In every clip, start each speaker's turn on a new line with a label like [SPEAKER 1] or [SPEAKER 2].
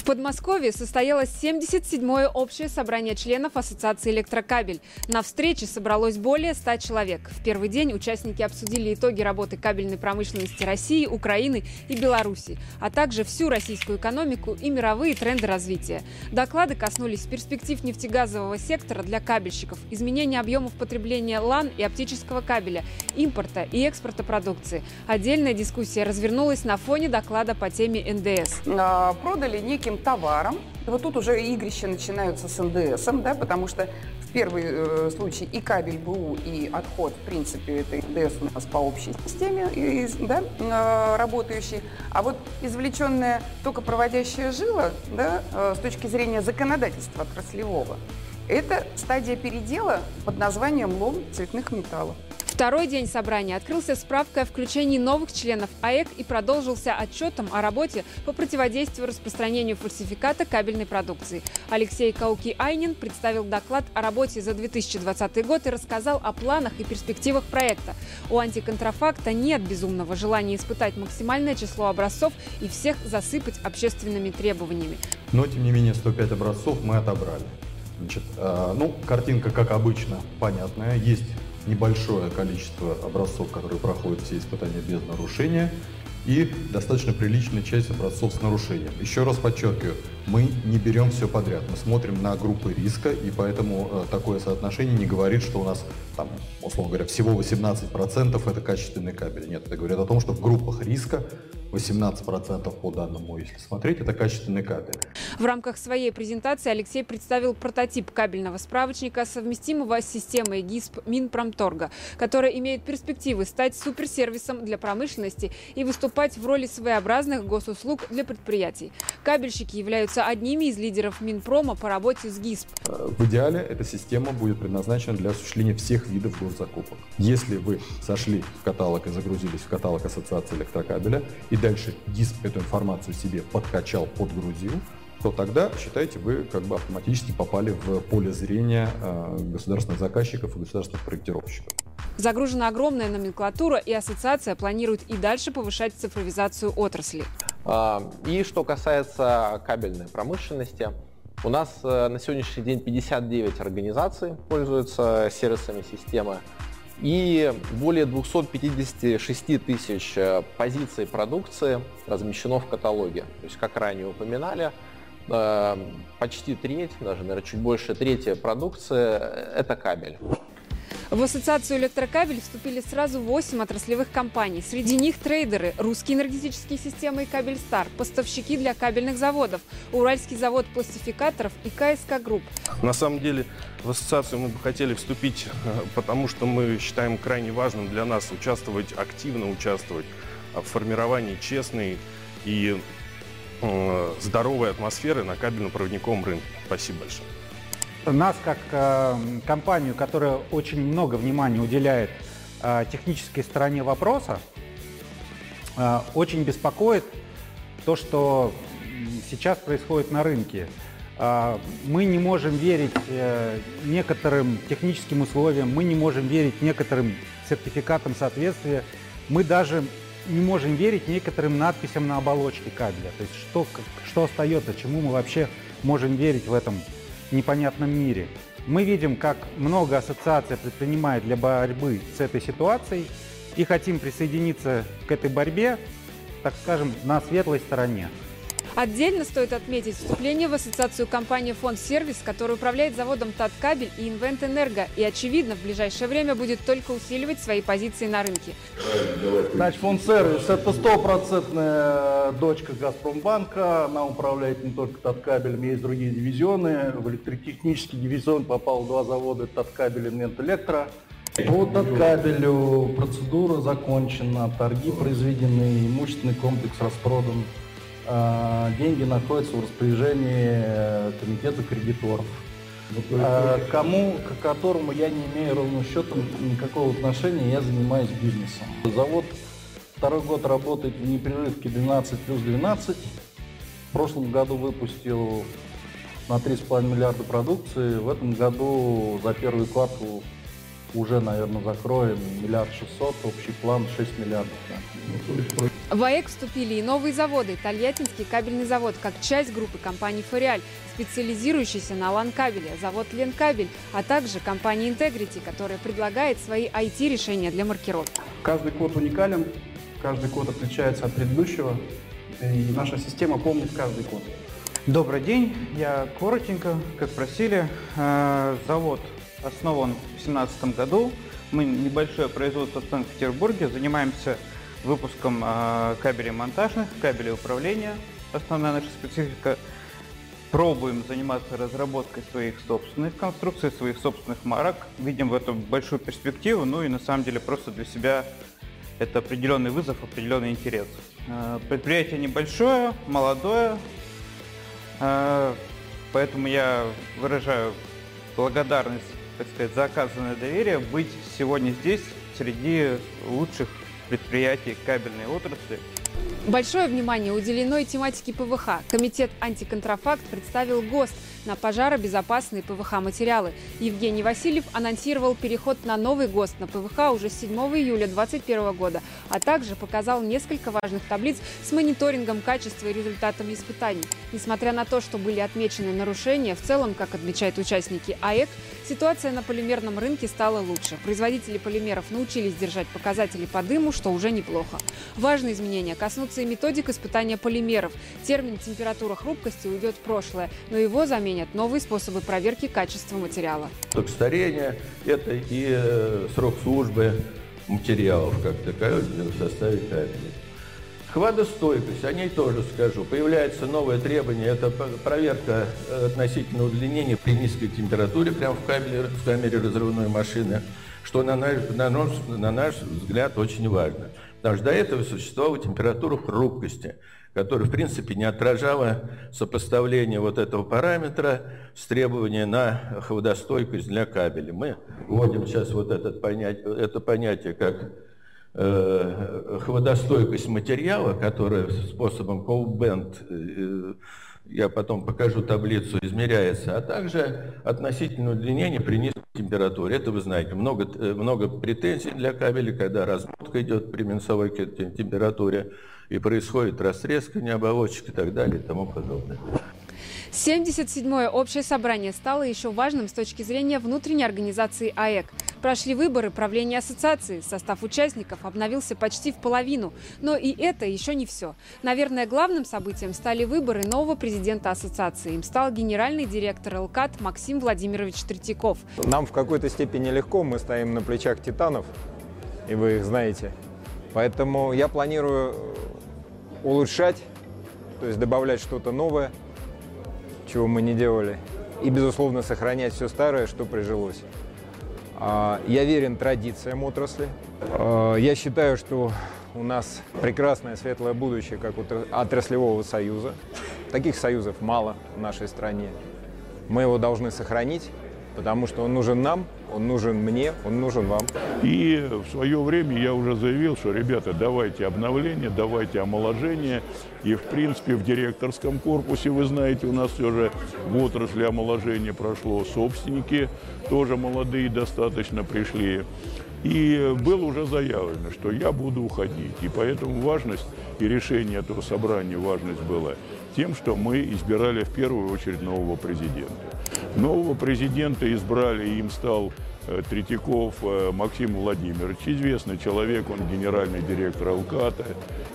[SPEAKER 1] В Подмосковье состоялось 77-е общее собрание членов Ассоциации «Электрокабель». На встрече собралось более 100 человек. В первый день участники обсудили итоги работы кабельной промышленности России, Украины и Беларуси, а также всю российскую экономику и мировые тренды развития. Доклады коснулись перспектив нефтегазового сектора для кабельщиков, изменения объемов потребления ЛАН и оптического кабеля, импорта и экспорта продукции. Отдельная дискуссия развернулась на фоне доклада по теме НДС.
[SPEAKER 2] А, продали неким товаром. Вот тут уже игрища начинаются с НДС, да, потому что в первый э, случай и кабель БУ, и отход, в принципе, это НДС у нас по общей системе и, да, э, работающий. А вот извлеченная только проводящая жила, да, э, с точки зрения законодательства отраслевого, это стадия передела под названием лом цветных металлов.
[SPEAKER 1] Второй день собрания открылся справкой о включении новых членов АЭК и продолжился отчетом о работе по противодействию распространению фальсификата кабельной продукции. Алексей Кауки-Айнин представил доклад о работе за 2020 год и рассказал о планах и перспективах проекта. У антиконтрафакта нет безумного желания испытать максимальное число образцов и всех засыпать общественными требованиями.
[SPEAKER 3] Но, тем не менее, 105 образцов мы отобрали. Значит, э, ну, картинка, как обычно, понятная. Есть небольшое количество образцов, которые проходят все испытания без нарушения, и достаточно приличная часть образцов с нарушением. Еще раз подчеркиваю, мы не берем все подряд, мы смотрим на группы риска, и поэтому э, такое соотношение не говорит, что у нас, там, условно говоря, всего 18% это качественный кабель. Нет, это говорит о том, что в группах риска 18% по данному, если смотреть, это качественный кабель.
[SPEAKER 1] В рамках своей презентации Алексей представил прототип кабельного справочника, совместимого с системой ГИСП Минпромторга, который имеет перспективы стать суперсервисом для промышленности и выступать в роли своеобразных госуслуг для предприятий. Кабельщики являются одними из лидеров Минпрома по работе с ГИСП.
[SPEAKER 3] В идеале эта система будет предназначена для осуществления всех видов госзакупок. Если вы сошли в каталог и загрузились в каталог Ассоциации электрокабеля и дальше диск эту информацию себе подкачал, подгрузил, то тогда, считайте, вы как бы автоматически попали в поле зрения э, государственных заказчиков и государственных проектировщиков.
[SPEAKER 1] Загружена огромная номенклатура, и ассоциация планирует и дальше повышать цифровизацию отрасли.
[SPEAKER 4] А, и что касается кабельной промышленности, у нас э, на сегодняшний день 59 организаций пользуются сервисами системы и более 256 тысяч э, позиций продукции размещено в каталоге. То есть, как ранее упоминали, э, почти треть, даже, наверное, чуть больше трети продукции – это кабель.
[SPEAKER 1] В ассоциацию электрокабель вступили сразу 8 отраслевых компаний. Среди них трейдеры, русские энергетические системы и Кабельстар, поставщики для кабельных заводов, Уральский завод пластификаторов и КСК Групп.
[SPEAKER 5] На самом деле в ассоциацию мы бы хотели вступить, э, потому что мы считаем крайне важным для нас участвовать, активно участвовать в формировании честной и э, здоровой атмосферы на кабельно-проводниковом рынке. Спасибо большое
[SPEAKER 6] нас как э, компанию, которая очень много внимания уделяет э, технической стороне вопроса, э, очень беспокоит то, что сейчас происходит на рынке. Э, мы не можем верить э, некоторым техническим условиям, мы не можем верить некоторым сертификатам соответствия, мы даже не можем верить некоторым надписям на оболочке кабеля. То есть что, что остается, чему мы вообще можем верить в этом непонятном мире. Мы видим, как много ассоциация предпринимает для борьбы с этой ситуацией и хотим присоединиться к этой борьбе, так скажем, на светлой стороне.
[SPEAKER 1] Отдельно стоит отметить вступление в ассоциацию компании «Фонд Сервис», которая управляет заводом «Таткабель» и «Инвент Энерго» и, очевидно, в ближайшее время будет только усиливать свои позиции на рынке.
[SPEAKER 7] Значит, «Фонд Сервис» – это стопроцентная дочка «Газпромбанка». Она управляет не только «Таткабелем», есть другие дивизионы. В электротехнический дивизион попал два завода «Таткабель» и «Инвент Электро». По Таткабелю процедура закончена, торги произведены, имущественный комплекс распродан. А, деньги находятся в распоряжении э, комитета кредиторов, а, кому, к которому я не имею ровным счетом никакого отношения, я занимаюсь бизнесом. Завод второй год работает в непрерывке 12 плюс 12. В прошлом году выпустил на 3,5 миллиарда продукции. В этом году за первый квартал уже, наверное, закроем миллиард шестьсот, общий план 6 миллиардов. Да.
[SPEAKER 1] В АЭК вступили и новые заводы. Тольяттинский кабельный завод, как часть группы компании «Фориаль», специализирующийся на лан-кабеле, завод «Ленкабель», а также компания «Интегрити», которая предлагает свои IT-решения для маркировки.
[SPEAKER 8] Каждый код уникален, каждый код отличается от предыдущего, и наша система помнит каждый код.
[SPEAKER 6] Добрый день, я коротенько, как просили. Э, завод основан в 2017 году. Мы небольшое производство в Санкт-Петербурге, занимаемся выпуском э, кабелей монтажных, кабелей управления. Основная наша специфика. Пробуем заниматься разработкой своих собственных конструкций, своих собственных марок. Видим в этом большую перспективу, ну и на самом деле просто для себя это определенный вызов, определенный интерес. Э, предприятие небольшое, молодое, э, поэтому я выражаю благодарность, так сказать, за оказанное доверие быть сегодня здесь среди лучших предприятий кабельной отрасли.
[SPEAKER 1] Большое внимание уделено и тематике ПВХ. Комитет «Антиконтрафакт» представил ГОСТ – на пожаробезопасные ПВХ-материалы. Евгений Васильев анонсировал переход на новый ГОСТ на ПВХ уже с 7 июля 2021 года, а также показал несколько важных таблиц с мониторингом качества и результатами испытаний. Несмотря на то, что были отмечены нарушения, в целом, как отмечают участники АЭК, ситуация на полимерном рынке стала лучше. Производители полимеров научились держать показатели по дыму, что уже неплохо. Важные изменения коснутся и методик испытания полимеров. Термин «температура хрупкости» уйдет в прошлое, но его заменят заменят новые способы проверки качества материала.
[SPEAKER 9] Только старение – это и э, срок службы материалов, как таковых, в составе кабеля. Хвадостойкость, о ней тоже скажу. Появляется новое требование, это проверка э, относительно удлинения при низкой температуре прямо в, кабеле, в камере разрывной машины, что на наш, на, наш, на наш взгляд очень важно. Потому что до этого существовала температура хрупкости – которая, в принципе, не отражала сопоставление вот этого параметра с требованием на холодостойкость для кабеля. Мы вводим сейчас вот этот понятие, это понятие как э, холодостойкость материала, которая способом cold э, я потом покажу таблицу, измеряется, а также относительное удлинение при низкой температуре. Это вы знаете, много, э, много претензий для кабеля, когда размотка идет при минусовой температуре и происходит растрескание оболочек и так далее и тому подобное.
[SPEAKER 1] 77-е общее собрание стало еще важным с точки зрения внутренней организации АЭК. Прошли выборы правления ассоциации. Состав участников обновился почти в половину. Но и это еще не все. Наверное, главным событием стали выборы нового президента ассоциации. Им стал генеральный директор ЛКАТ Максим Владимирович Третьяков.
[SPEAKER 10] Нам в какой-то степени легко. Мы стоим на плечах титанов, и вы их знаете. Поэтому я планирую улучшать, то есть добавлять что-то новое, чего мы не делали, и, безусловно, сохранять все старое, что прижилось. А, я верен традициям отрасли. А, я считаю, что у нас прекрасное светлое будущее, как у отраслевого союза. Таких союзов мало в нашей стране. Мы его должны сохранить, потому что он нужен нам, он нужен мне, он нужен вам.
[SPEAKER 11] И в свое время я уже заявил, что, ребята, давайте обновление, давайте омоложение. И, в принципе, в директорском корпусе, вы знаете, у нас все же в отрасли омоложения прошло. Собственники тоже молодые достаточно пришли. И было уже заявлено, что я буду уходить. И поэтому важность и решение этого собрания, важность была тем, что мы избирали в первую очередь нового президента. Нового президента избрали, им стал э, Третьяков э, Максим Владимирович. Известный человек, он генеральный директор Алката.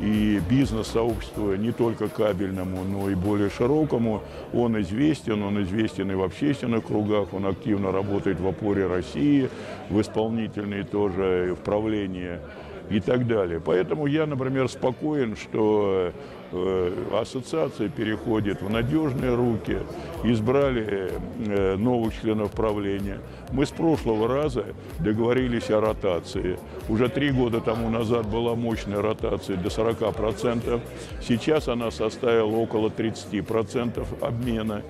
[SPEAKER 11] И бизнес-сообществу не только кабельному, но и более широкому. Он известен, он известен и в общественных кругах, он активно работает в опоре России, в исполнительной тоже, в правлении и так далее. Поэтому я, например, спокоен, что Э, ассоциация переходит в надежные руки, избрали э, новых членов правления. Мы с прошлого раза договорились о ротации. Уже три года тому назад была мощная ротация до 40%. Сейчас она составила около 30% обмена.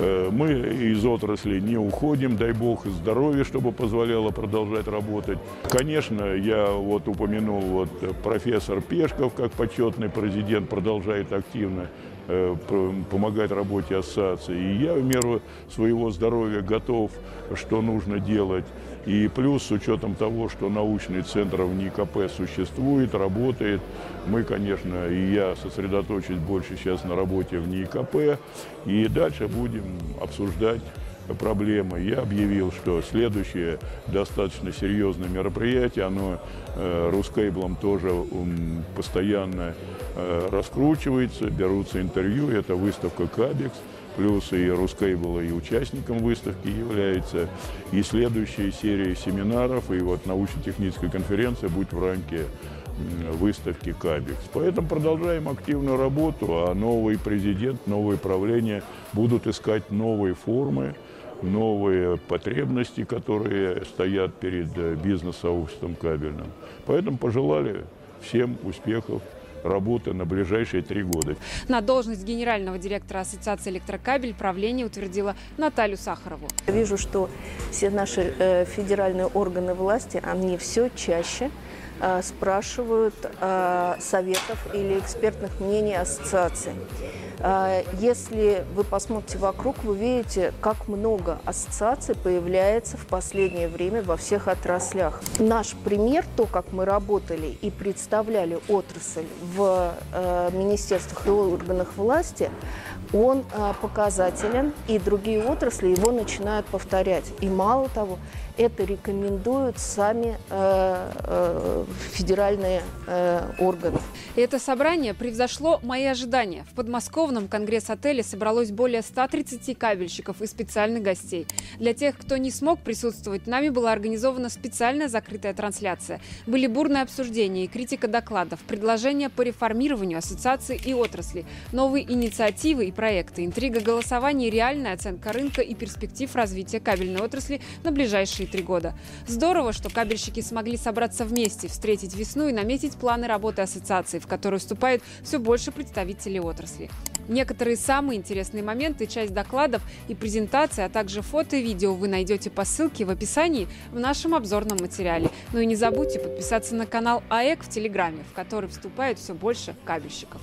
[SPEAKER 11] Э, мы из отрасли не уходим, дай бог здоровья, чтобы позволяло продолжать работать. Конечно, я вот упомянул вот профессор Пешков как почетный президент продолжает активно э, помогать работе ассоциации. И я в меру своего здоровья готов, что нужно делать. И плюс с учетом того, что научный центр в НИКП существует, работает, мы, конечно, и я сосредоточусь больше сейчас на работе в НИКП, и дальше будем обсуждать проблемы. Я объявил, что следующее достаточно серьезное мероприятие, оно э, Рускейблом тоже um, постоянно э, раскручивается, берутся интервью, это выставка Кабекс, плюс и Рускейбл и участником выставки является, и следующая серия семинаров, и вот научно-техническая конференция будет в рамке выставки Кабекс. Поэтому продолжаем активную работу, а новый президент, новое правление будут искать новые формы, новые потребности, которые стоят перед э, бизнес-сообществом кабельным. Поэтому пожелали всем успехов работы на ближайшие три года.
[SPEAKER 1] На должность генерального директора Ассоциации электрокабель правление утвердило Наталью Сахарову.
[SPEAKER 12] Я вижу, что все наши э, федеральные органы власти, они все чаще э, спрашивают э, советов или экспертных мнений ассоциации. А, если вы посмотрите вокруг, вы видите, как много ассоциаций появляется в последнее время во всех отраслях. Наш пример, то, как мы работали и представляли отрасль в э, министерствах и органах власти, он э, показателен, и другие отрасли его начинают повторять. И мало того, это рекомендуют сами э, федеральные органы.
[SPEAKER 1] Это собрание превзошло мои ожидания. В подмосковном конгресс-отеле собралось более 130 кабельщиков и специальных гостей. Для тех, кто не смог присутствовать, нами была организована специальная закрытая трансляция. Были бурные обсуждения и критика докладов, предложения по реформированию ассоциаций и отрасли, новые инициативы и проекты, интрига голосования, реальная оценка рынка и перспектив развития кабельной отрасли на ближайшие три года. Здорово, что кабельщики смогли собраться вместе, встретить весну и наметить планы работы ассоциации, в которую вступает все больше представителей отрасли. Некоторые самые интересные моменты, часть докладов и презентации, а также фото и видео вы найдете по ссылке в описании в нашем обзорном материале. Ну и не забудьте подписаться на канал АЭК в Телеграме, в который вступает все больше кабельщиков.